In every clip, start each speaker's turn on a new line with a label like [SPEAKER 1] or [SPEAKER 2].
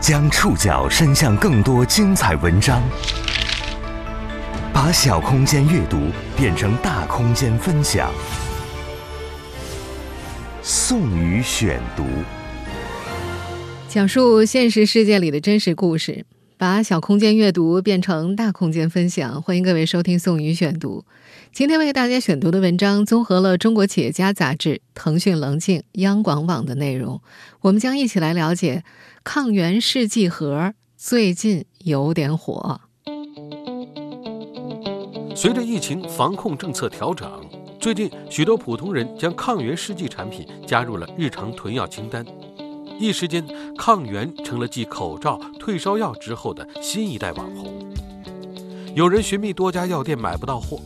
[SPEAKER 1] 将触角伸向更多精彩文章，把小空间阅读变成大空间分享。宋宇选读，
[SPEAKER 2] 讲述现实世界里的真实故事，把小空间阅读变成大空间分享。欢迎各位收听宋宇选读。今天为大家选读的文章综合了《中国企业家》杂志、腾讯棱镜、央广网的内容，我们将一起来了解。抗原试剂盒最近有点火。
[SPEAKER 3] 随着疫情防控政策调整，最近许多普通人将抗原试剂产品加入了日常囤药清单，一时间，抗原成了继口罩、退烧药之后的新一代网红。有人寻觅多家药店买不到货，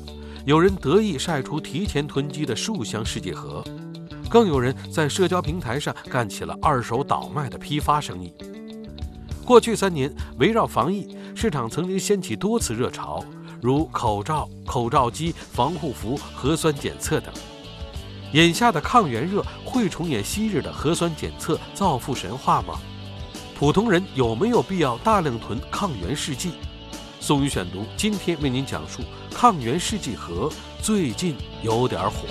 [SPEAKER 3] 有人得意晒出提前囤积的数箱试剂盒。更有人在社交平台上干起了二手倒卖的批发生意。过去三年，围绕防疫，市场曾经掀起多次热潮，如口罩、口罩机、防护服、核酸检测等。眼下的抗原热会重演昔日的核酸检测造富神话吗？普通人有没有必要大量囤抗原试剂？宋宇选读今天为您讲述抗原试剂盒最近有点火。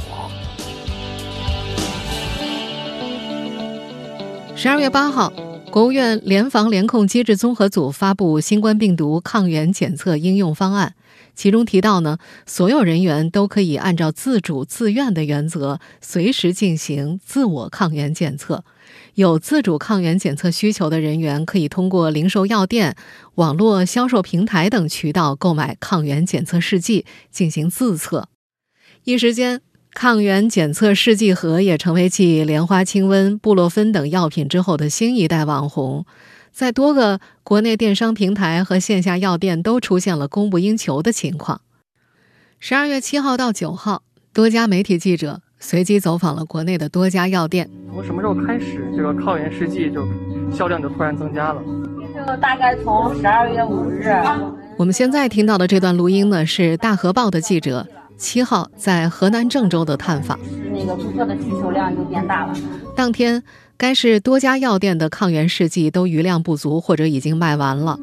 [SPEAKER 2] 十二月八号，国务院联防联控机制综合组发布新冠病毒抗原检测应用方案，其中提到呢，所有人员都可以按照自主自愿的原则，随时进行自我抗原检测。有自主抗原检测需求的人员，可以通过零售药店、网络销售平台等渠道购买抗原检测试剂进行自测。一时间。抗原检测试剂盒也成为继莲花清瘟、布洛芬等药品之后的新一代网红，在多个国内电商平台和线下药店都出现了供不应求的情况。十二月七号到九号，多家媒体记者随机走访了国内的多家药店。
[SPEAKER 4] 从什么时候开始，这个抗原试剂就销量就突然增加了？
[SPEAKER 5] 这个大概从十二月五日。
[SPEAKER 2] 我们现在听到的这段录音呢，是大河报的记者。七号在河南郑州的探访，
[SPEAKER 5] 那个顾客的需求量就变大了。
[SPEAKER 2] 当天，该市多家药店的抗原试剂都余量不足，或者已经卖完了。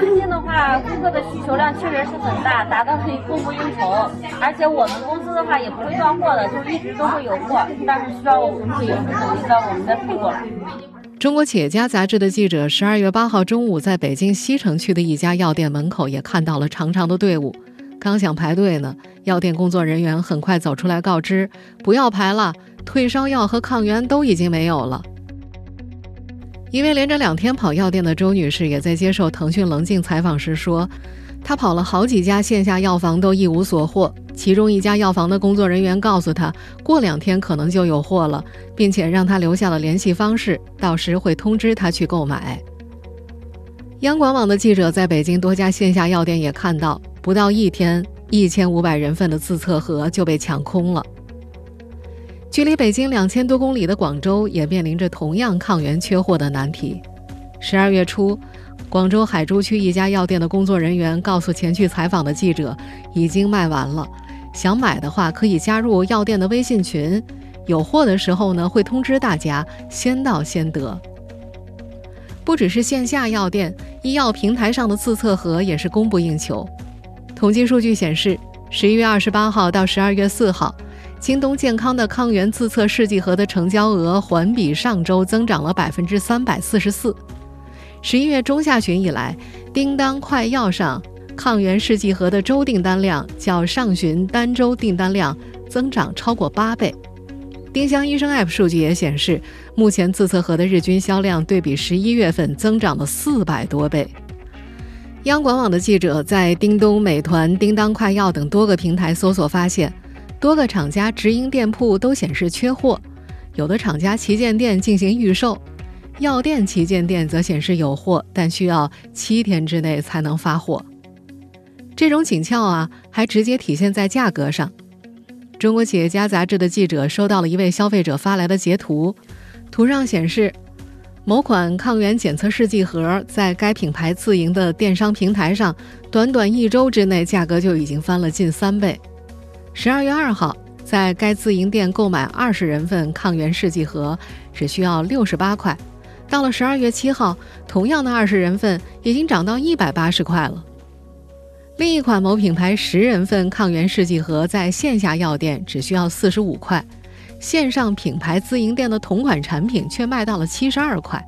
[SPEAKER 5] 最近的话，顾客的需求量确实是很大，达到可以供不应求。而且我们公司的话也不会断货的，就一直都会有货，但是需要我们自己需要我们再配过来。
[SPEAKER 2] 中国企业家杂志的记者十二月八号中午在北京西城区的一家药店门口也看到了长长的队伍。刚想排队呢，药店工作人员很快走出来告知：“不要排了，退烧药和抗原都已经没有了。”一位连着两天跑药店的周女士也在接受腾讯棱镜采访时说：“她跑了好几家线下药房都一无所获，其中一家药房的工作人员告诉她，过两天可能就有货了，并且让她留下了联系方式，到时会通知她去购买。”央广网的记者在北京多家线下药店也看到。不到一天，一千五百人份的自测盒就被抢空了。距离北京两千多公里的广州也面临着同样抗原缺货的难题。十二月初，广州海珠区一家药店的工作人员告诉前去采访的记者，已经卖完了。想买的话，可以加入药店的微信群，有货的时候呢会通知大家，先到先得。不只是线下药店，医药平台上的自测盒也是供不应求。统计数据显示，十一月二十八号到十二月四号，京东健康的抗原自测试剂盒的成交额环比上周增长了百分之三百四十四。十一月中下旬以来，叮当快药上抗原试剂盒的周订单量较上旬单周订单量增长超过八倍。丁香医生 App 数据也显示，目前自测盒的日均销量对比十一月份增长了四百多倍。央广网的记者在叮咚、美团、叮当快药等多个平台搜索发现，多个厂家直营店铺都显示缺货，有的厂家旗舰店进行预售，药店旗舰店则显示有货，但需要七天之内才能发货。这种紧俏啊，还直接体现在价格上。中国企业家杂志的记者收到了一位消费者发来的截图，图上显示。某款抗原检测试剂盒在该品牌自营的电商平台上，短短一周之内，价格就已经翻了近三倍。十二月二号，在该自营店购买二十人份抗原试剂盒只需要六十八块，到了十二月七号，同样的二十人份已经涨到一百八十块了。另一款某品牌十人份抗原试剂盒在线下药店只需要四十五块，线上品牌自营店的同款产品却卖到了七十二块。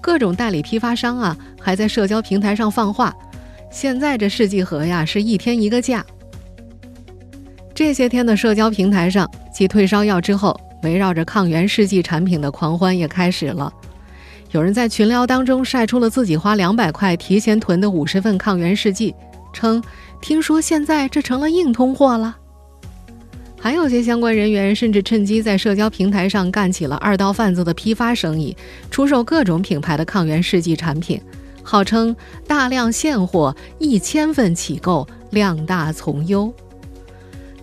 [SPEAKER 2] 各种代理批发商啊，还在社交平台上放话，现在这试剂盒呀是一天一个价。这些天的社交平台上，继退烧药之后，围绕着抗原试剂产品的狂欢也开始了。有人在群聊当中晒出了自己花两百块提前囤的五十份抗原试剂，称听说现在这成了硬通货了。还有些相关人员甚至趁机在社交平台上干起了二道贩子的批发生意，出售各种品牌的抗原试剂产品，号称大量现货，一千份起购，量大从优。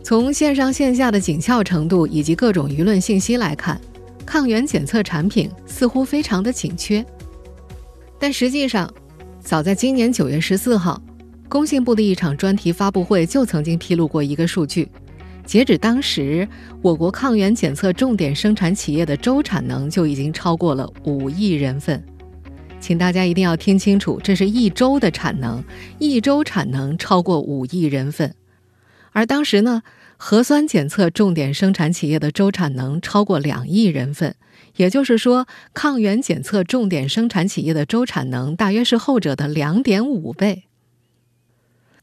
[SPEAKER 2] 从线上线下的紧俏程度以及各种舆论信息来看。抗原检测产品似乎非常的紧缺，但实际上，早在今年九月十四号，工信部的一场专题发布会就曾经披露过一个数据：截止当时，我国抗原检测重点生产企业的周产能就已经超过了五亿人份。请大家一定要听清楚，这是一周的产能，一周产能超过五亿人份。而当时呢？核酸检测重点生产企业的周产能超过两亿人份，也就是说，抗原检测重点生产企业的周产能大约是后者的两点五倍。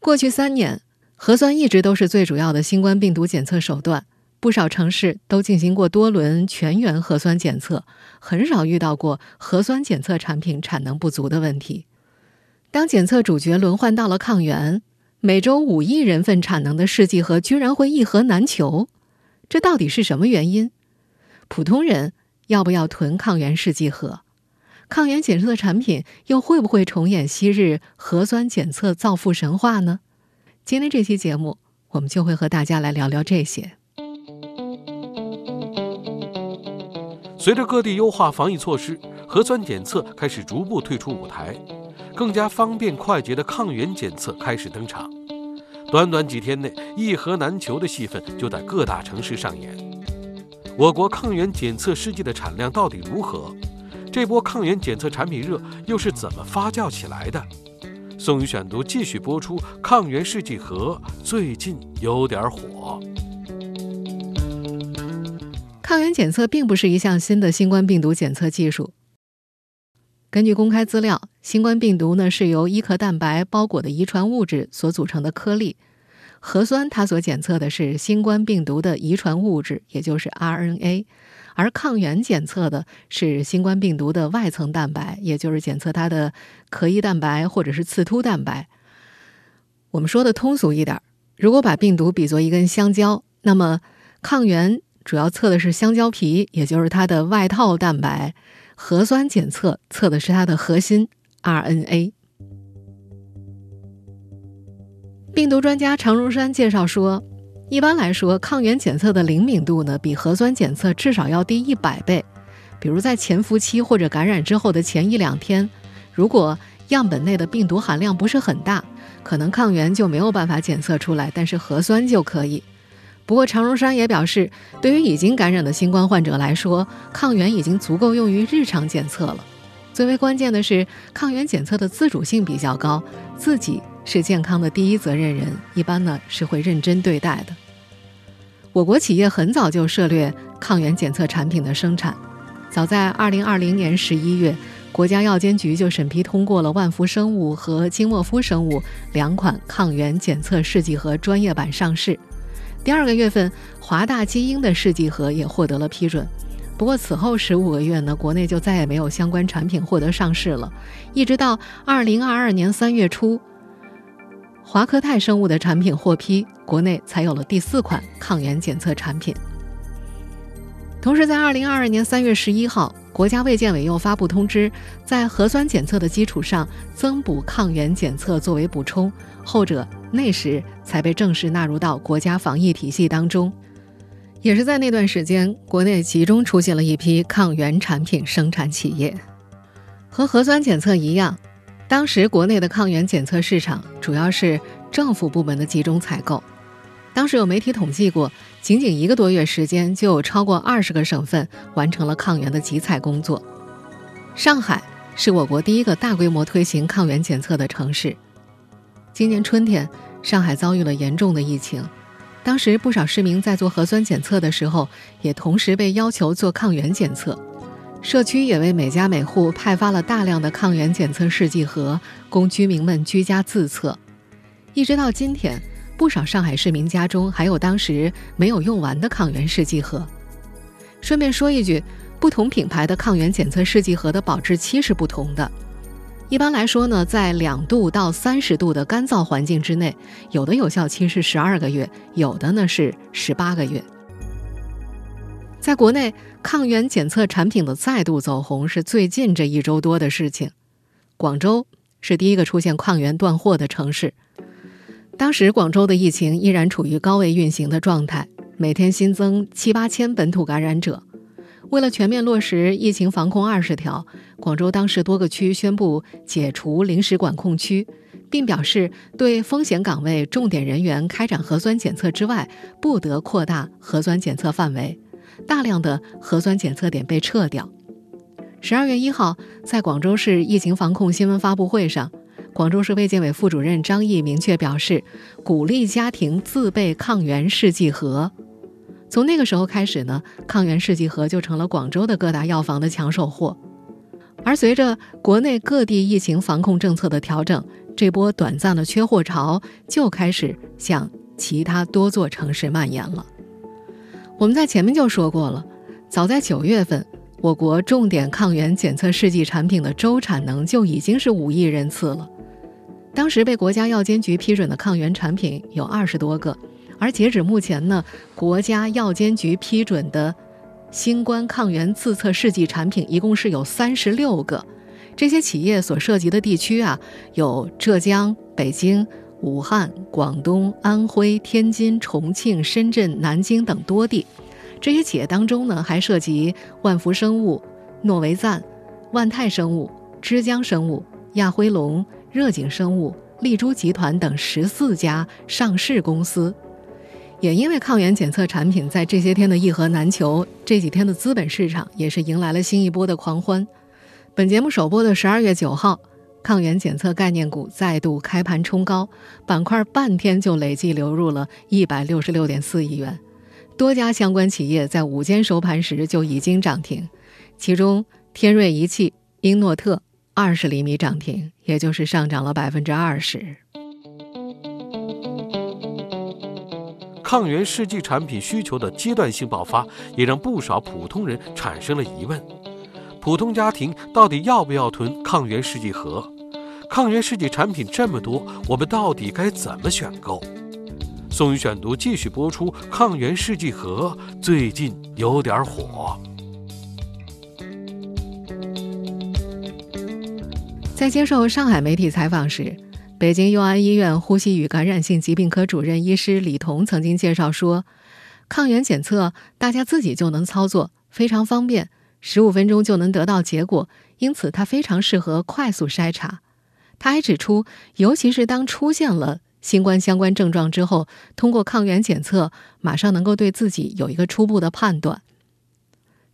[SPEAKER 2] 过去三年，核酸一直都是最主要的新冠病毒检测手段，不少城市都进行过多轮全员核酸检测，很少遇到过核酸检测产品产能不足的问题。当检测主角轮换到了抗原。每周五亿人份产能的试剂盒居然会一盒难求，这到底是什么原因？普通人要不要囤抗原试剂盒？抗原检测的产品又会不会重演昔日核酸检测造富神话呢？今天这期节目，我们就会和大家来聊聊这些。
[SPEAKER 3] 随着各地优化防疫措施，核酸检测开始逐步退出舞台。更加方便快捷的抗原检测开始登场，短短几天内，一盒难求的戏份就在各大城市上演。我国抗原检测试剂的产量到底如何？这波抗原检测产品热又是怎么发酵起来的？宋宇选读继续播出，抗原试剂盒最近有点火。
[SPEAKER 2] 抗原检测并不是一项新的新冠病毒检测技术。根据公开资料，新冠病毒呢是由衣壳蛋白包裹的遗传物质所组成的颗粒。核酸它所检测的是新冠病毒的遗传物质，也就是 RNA，而抗原检测的是新冠病毒的外层蛋白，也就是检测它的壳衣蛋白或者是刺突蛋白。我们说的通俗一点，如果把病毒比作一根香蕉，那么抗原主要测的是香蕉皮，也就是它的外套蛋白。核酸检测测的是它的核心 RNA。病毒专家常荣山介绍说，一般来说，抗原检测的灵敏度呢，比核酸检测至少要低一百倍。比如在潜伏期或者感染之后的前一两天，如果样本内的病毒含量不是很大，可能抗原就没有办法检测出来，但是核酸就可以。不过，常荣山也表示，对于已经感染的新冠患者来说，抗原已经足够用于日常检测了。最为关键的是，抗原检测的自主性比较高，自己是健康的第一责任人，一般呢是会认真对待的。我国企业很早就涉猎抗原检测产品的生产，早在2020年11月，国家药监局就审批通过了万福生物和金莫夫生物两款抗原检测试剂盒专业版上市。第二个月份，华大基因的试剂盒也获得了批准。不过此后十五个月呢，国内就再也没有相关产品获得上市了。一直到二零二二年三月初，华科泰生物的产品获批，国内才有了第四款抗原检测产品。同时，在二零二二年三月十一号，国家卫健委又发布通知，在核酸检测的基础上增补抗原检测作为补充，后者。那时才被正式纳入到国家防疫体系当中，也是在那段时间，国内集中出现了一批抗原产品生产企业。和核酸检测一样，当时国内的抗原检测市场主要是政府部门的集中采购。当时有媒体统计过，仅仅一个多月时间，就有超过二十个省份完成了抗原的集采工作。上海是我国第一个大规模推行抗原检测的城市。今年春天，上海遭遇了严重的疫情，当时不少市民在做核酸检测的时候，也同时被要求做抗原检测。社区也为每家每户派发了大量的抗原检测试剂盒，供居民们居家自测。一直到今天，不少上海市民家中还有当时没有用完的抗原试剂盒。顺便说一句，不同品牌的抗原检测试剂盒的保质期是不同的。一般来说呢，在两度到三十度的干燥环境之内，有的有效期是十二个月，有的呢是十八个月。在国内，抗原检测产品的再度走红是最近这一周多的事情。广州是第一个出现抗原断货的城市。当时广州的疫情依然处于高位运行的状态，每天新增七八千本土感染者。为了全面落实疫情防控二十条，广州当时多个区宣布解除临时管控区，并表示对风险岗位重点人员开展核酸检测之外，不得扩大核酸检测范围。大量的核酸检测点被撤掉。十二月一号，在广州市疫情防控新闻发布会上。广州市卫健委副主任张毅明确表示，鼓励家庭自备抗原试剂盒。从那个时候开始呢，抗原试剂盒就成了广州的各大药房的抢手货。而随着国内各地疫情防控政策的调整，这波短暂的缺货潮就开始向其他多座城市蔓延了。我们在前面就说过了，早在九月份，我国重点抗原检测试剂产品的周产能就已经是五亿人次了。当时被国家药监局批准的抗原产品有二十多个，而截止目前呢，国家药监局批准的新冠抗原自测试剂产品一共是有三十六个。这些企业所涉及的地区啊，有浙江、北京、武汉、广东、安徽、天津、重庆、深圳、南京等多地。这些企业当中呢，还涉及万福生物、诺维赞、万泰生物、之江生物、亚辉龙。热景生物、丽珠集团等十四家上市公司，也因为抗原检测产品在这些天的一盒难求，这几天的资本市场也是迎来了新一波的狂欢。本节目首播的十二月九号，抗原检测概念股再度开盘冲高，板块半天就累计流入了一百六十六点四亿元，多家相关企业在午间收盘时就已经涨停，其中天瑞仪器、英诺特。二十厘米涨停，也就是上涨了百分之二十。
[SPEAKER 3] 抗原试剂产品需求的阶段性爆发，也让不少普通人产生了疑问：普通家庭到底要不要囤抗原试剂盒？抗原试剂产品这么多，我们到底该怎么选购？宋宇选读继续播出。抗原试剂盒最近有点火。
[SPEAKER 2] 在接受上海媒体采访时，北京佑安医院呼吸与感染性疾病科主任医师李彤曾经介绍说，抗原检测大家自己就能操作，非常方便，十五分钟就能得到结果，因此它非常适合快速筛查。他还指出，尤其是当出现了新冠相关症状之后，通过抗原检测，马上能够对自己有一个初步的判断。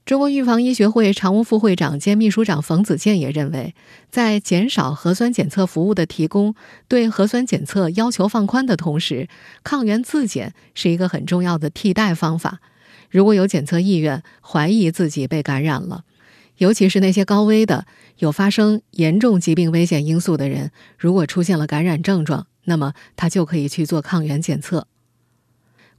[SPEAKER 2] 中国预防医学会常务副会长兼秘书长冯子健也认为，在减少核酸检测服务的提供、对核酸检测要求放宽的同时，抗原自检是一个很重要的替代方法。如果有检测意愿，怀疑自己被感染了，尤其是那些高危的、有发生严重疾病危险因素的人，如果出现了感染症状，那么他就可以去做抗原检测。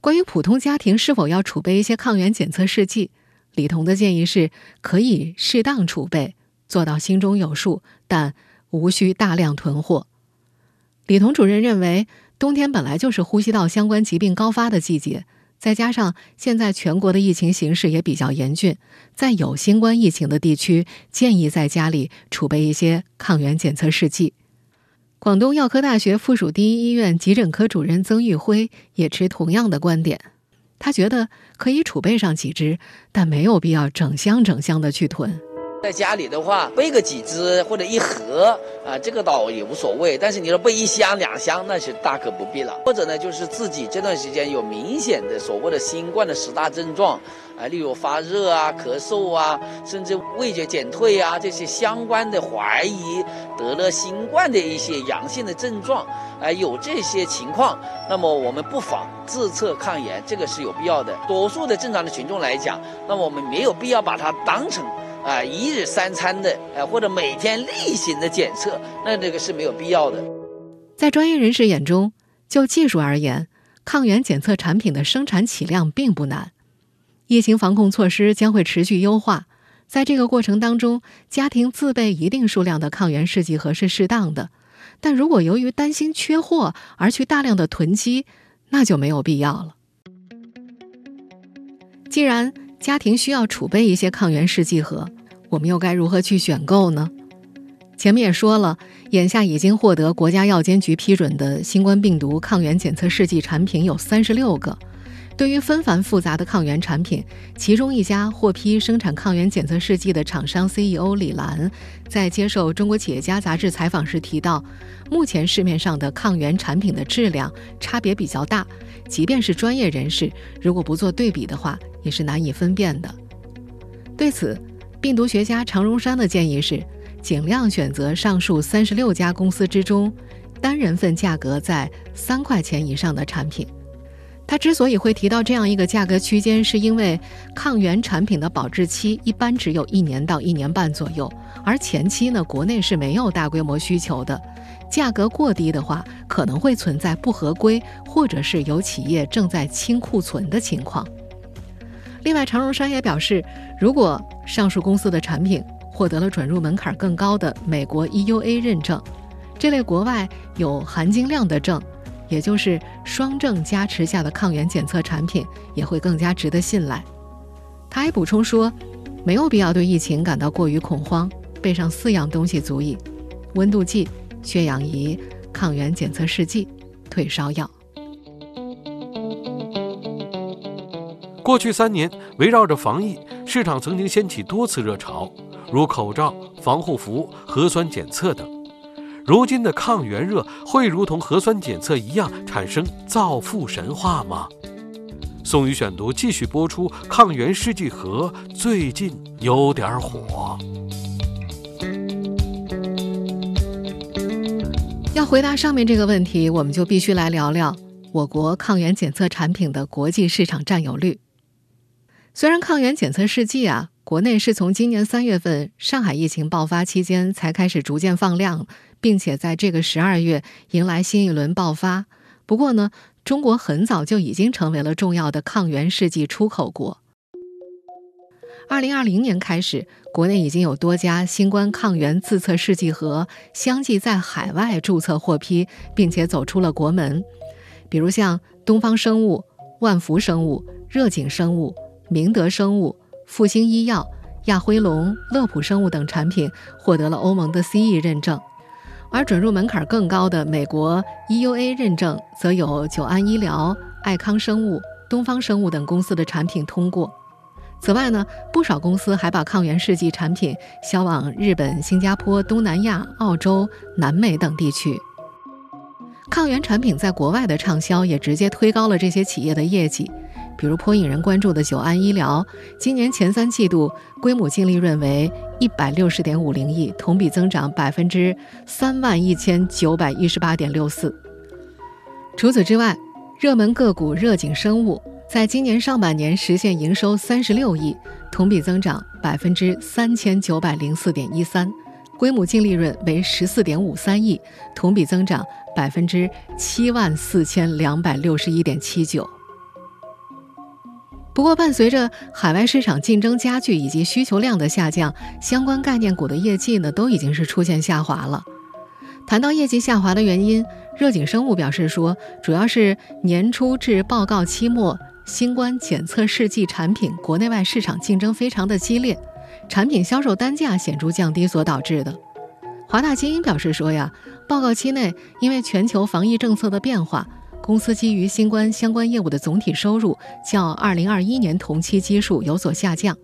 [SPEAKER 2] 关于普通家庭是否要储备一些抗原检测试剂？李彤的建议是，可以适当储备，做到心中有数，但无需大量囤货。李彤主任认为，冬天本来就是呼吸道相关疾病高发的季节，再加上现在全国的疫情形势也比较严峻，在有新冠疫情的地区，建议在家里储备一些抗原检测试剂。广东药科大学附属第一医院急诊科主任曾玉辉也持同样的观点。他觉得可以储备上几只，但没有必要整箱整箱的去囤。
[SPEAKER 6] 在家里的话，备个几只或者一盒啊，这个倒也无所谓。但是你说备一箱两箱，那是大可不必了。或者呢，就是自己这段时间有明显的所谓的新冠的十大症状，啊，例如发热啊、咳嗽啊，甚至味觉减退啊，这些相关的怀疑得了新冠的一些阳性的症状，啊，有这些情况，那么我们不妨自测抗原，这个是有必要的。多数的正常的群众来讲，那么我们没有必要把它当成啊一日三餐的，呃或者每天例行的检测，那这个是没有必要的。
[SPEAKER 2] 在专业人士眼中，就技术而言，抗原检测产品的生产起量并不难。疫情防控措施将会持续优化，在这个过程当中，家庭自备一定数量的抗原试剂盒是适当的。但如果由于担心缺货而去大量的囤积，那就没有必要了。既然家庭需要储备一些抗原试剂盒，我们又该如何去选购呢？前面也说了，眼下已经获得国家药监局批准的新冠病毒抗原检测试剂产品有三十六个。对于纷繁复杂的抗原产品，其中一家获批生产抗原检测试剂的厂商 CEO 李兰在接受《中国企业家》杂志采访时提到，目前市面上的抗原产品的质量差别比较大，即便是专业人士，如果不做对比的话，也是难以分辨的。对此，病毒学家常荣山的建议是。尽量选择上述三十六家公司之中，单人份价格在三块钱以上的产品。他之所以会提到这样一个价格区间，是因为抗原产品的保质期一般只有一年到一年半左右，而前期呢，国内是没有大规模需求的。价格过低的话，可能会存在不合规，或者是有企业正在清库存的情况。另外，常荣山也表示，如果上述公司的产品，获得了准入门槛更高的美国 EUA 认证，这类国外有含金量的证，也就是双证加持下的抗原检测产品，也会更加值得信赖。他还补充说，没有必要对疫情感到过于恐慌，备上四样东西足矣：温度计、血氧仪、抗原检测试剂、退烧药。
[SPEAKER 3] 过去三年，围绕着防疫，市场曾经掀起多次热潮。如口罩、防护服、核酸检测等，如今的抗原热会如同核酸检测一样产生造富神话吗？宋宇选读继续播出。抗原试剂盒最近有点火。
[SPEAKER 2] 要回答上面这个问题，我们就必须来聊聊我国抗原检测产品的国际市场占有率。虽然抗原检测试剂啊。国内是从今年三月份上海疫情爆发期间才开始逐渐放量，并且在这个十二月迎来新一轮爆发。不过呢，中国很早就已经成为了重要的抗原试剂出口国。二零二零年开始，国内已经有多家新冠抗原自测试剂盒相继在海外注册获批，并且走出了国门。比如像东方生物、万福生物、热景生物、明德生物。复星医药、亚辉龙、乐普生物等产品获得了欧盟的 CE 认证，而准入门槛更高的美国 EUA 认证，则有久安医疗、爱康生物、东方生物等公司的产品通过。此外呢，不少公司还把抗原试剂产品销往日本、新加坡、东南亚、澳洲、南美等地区。抗原产品在国外的畅销，也直接推高了这些企业的业绩。比如颇引人关注的九安医疗，今年前三季度规模净利润为一百六十点五零亿，同比增长百分之三万一千九百一十八点六四。除此之外，热门个股热景生物在今年上半年实现营收三十六亿，同比增长百分之三千九百零四点一三，规模净利润为十四点五三亿，同比增长百分之七万四千两百六十一点七九。不过，伴随着海外市场竞争加剧以及需求量的下降，相关概念股的业绩呢都已经是出现下滑了。谈到业绩下滑的原因，热景生物表示说，主要是年初至报告期末，新冠检测试剂产品国内外市场竞争非常的激烈，产品销售单价显著降低所导致的。华大基因表示说呀，报告期内因为全球防疫政策的变化。公司基于新冠相关业务的总体收入较2021年同期基数有所下降。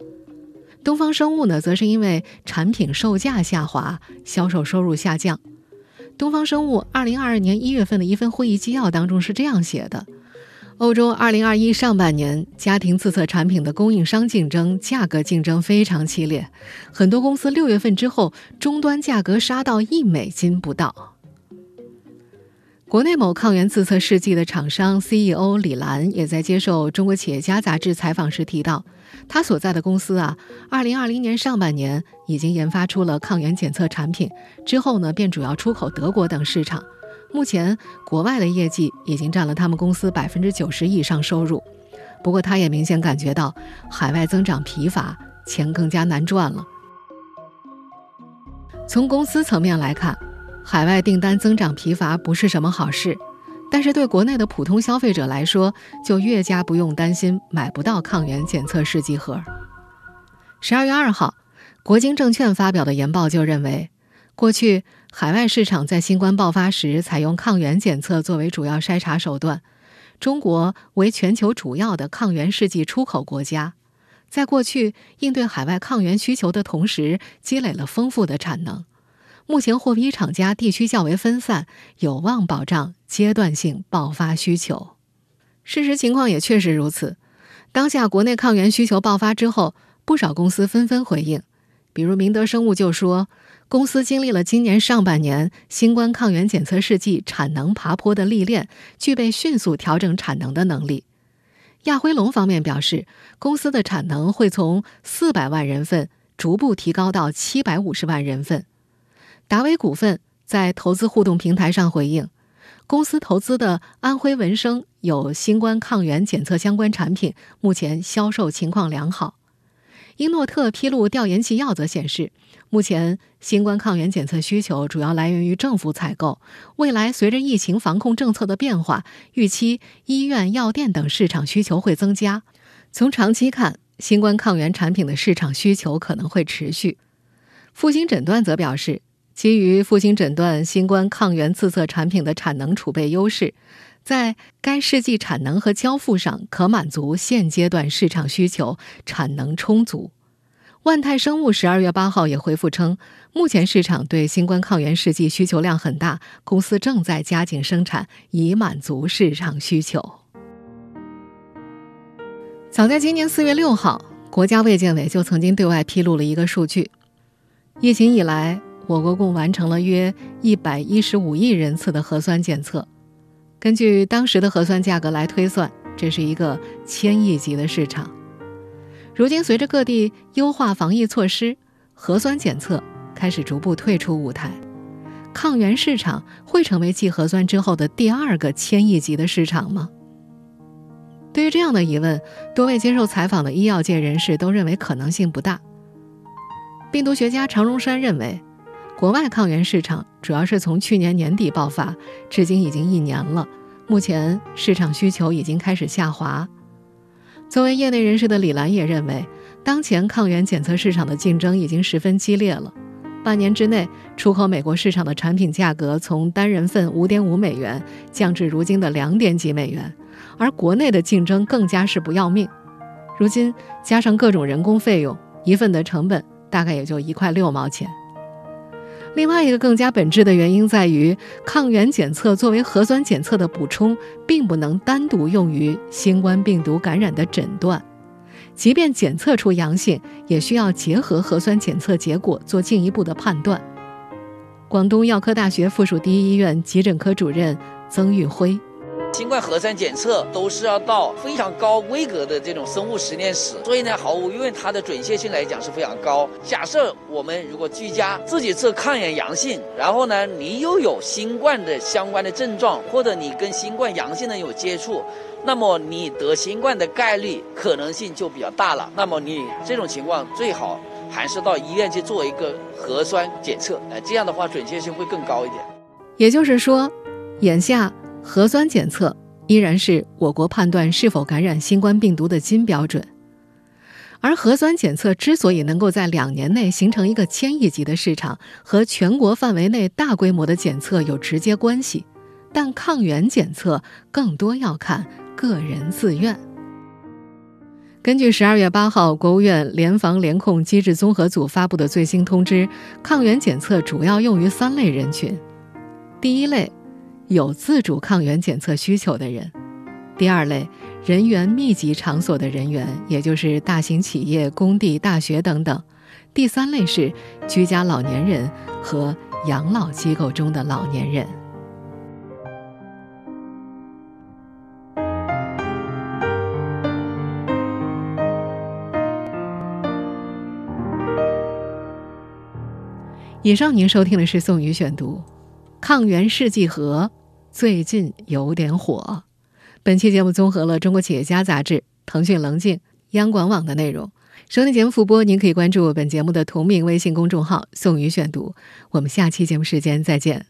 [SPEAKER 2] 东方生物呢，则是因为产品售价下滑，销售收入下降。东方生物2022年1月份的一份会议纪要当中是这样写的：欧洲2021上半年家庭自测产品的供应商竞争、价格竞争非常激烈，很多公司六月份之后终端价格杀到一美金不到。国内某抗原自测试剂的厂商 CEO 李兰也在接受《中国企业家》杂志采访时提到，他所在的公司啊，2020年上半年已经研发出了抗原检测产品，之后呢便主要出口德国等市场。目前，国外的业绩已经占了他们公司百分之九十以上收入。不过，他也明显感觉到海外增长疲乏，钱更加难赚了。从公司层面来看，海外订单增长疲乏不是什么好事，但是对国内的普通消费者来说，就越加不用担心买不到抗原检测试剂盒。十二月二号，国金证券发表的研报就认为，过去。海外市场在新冠爆发时采用抗原检测作为主要筛查手段。中国为全球主要的抗原试剂出口国家，在过去应对海外抗原需求的同时，积累了丰富的产能。目前货批厂家地区较为分散，有望保障阶段性爆发需求。事实情况也确实如此。当下国内抗原需求爆发之后，不少公司纷纷回应，比如明德生物就说。公司经历了今年上半年新冠抗原检测试剂产能爬坡的历练，具备迅速调整产能的能力。亚辉龙方面表示，公司的产能会从四百万人份逐步提高到七百五十万人份。达威股份在投资互动平台上回应，公司投资的安徽文生有新冠抗原检测相关产品，目前销售情况良好。英诺特披露调研纪要则显示。目前，新冠抗原检测需求主要来源于政府采购。未来，随着疫情防控政策的变化，预期医院、药店等市场需求会增加。从长期看，新冠抗原产品的市场需求可能会持续。复星诊断则表示，基于复星诊断新冠抗原自测产品的产能储备优势，在该试剂产能和交付上可满足现阶段市场需求，产能充足。万泰生物十二月八号也回复称，目前市场对新冠抗原试剂需求量很大，公司正在加紧生产，以满足市场需求。早在今年四月六号，国家卫健委就曾经对外披露了一个数据：疫情以来，我国共完成了约一百一十五亿人次的核酸检测。根据当时的核酸价格来推算，这是一个千亿级的市场。如今，随着各地优化防疫措施，核酸检测开始逐步退出舞台，抗原市场会成为继核酸之后的第二个千亿级的市场吗？对于这样的疑问，多位接受采访的医药界人士都认为可能性不大。病毒学家常荣山认为，国外抗原市场主要是从去年年底爆发，至今已经一年了，目前市场需求已经开始下滑。作为业内人士的李兰也认为，当前抗原检测市场的竞争已经十分激烈了。半年之内，出口美国市场的产品价格从单人份五点五美元降至如今的两点几美元，而国内的竞争更加是不要命。如今加上各种人工费用，一份的成本大概也就一块六毛钱。另外一个更加本质的原因在于，抗原检测作为核酸检测的补充，并不能单独用于新冠病毒感染的诊断。即便检测出阳性，也需要结合核酸检测结果做进一步的判断。广东药科大学附属第一医院急诊科主任曾玉辉。
[SPEAKER 6] 新冠核酸检测都是要到非常高规格的这种生物实验室，所以呢，毫无疑问，它的准确性来讲是非常高。假设我们如果居家自己测抗原阳性，然后呢，你又有新冠的相关的症状，或者你跟新冠阳性的有接触，那么你得新冠的概率可能性就比较大了。那么你这种情况最好还是到医院去做一个核酸检测，哎，这样的话准确性会更高一点。
[SPEAKER 2] 也就是说，眼下。核酸检测依然是我国判断是否感染新冠病毒的金标准，而核酸检测之所以能够在两年内形成一个千亿级的市场，和全国范围内大规模的检测有直接关系，但抗原检测更多要看个人自愿。根据十二月八号国务院联防联控机制综合组发布的最新通知，抗原检测主要用于三类人群，第一类。有自主抗原检测需求的人，第二类，人员密集场所的人员，也就是大型企业、工地、大学等等；第三类是居家老年人和养老机构中的老年人。以上您收听的是宋宇选读，《抗原试剂盒》最近有点火。本期节目综合了《中国企业家》杂志、腾讯棱镜、央广网的内容。收听节目复播，您可以关注本节目的同名微信公众号“宋宇选读”。我们下期节目时间再见。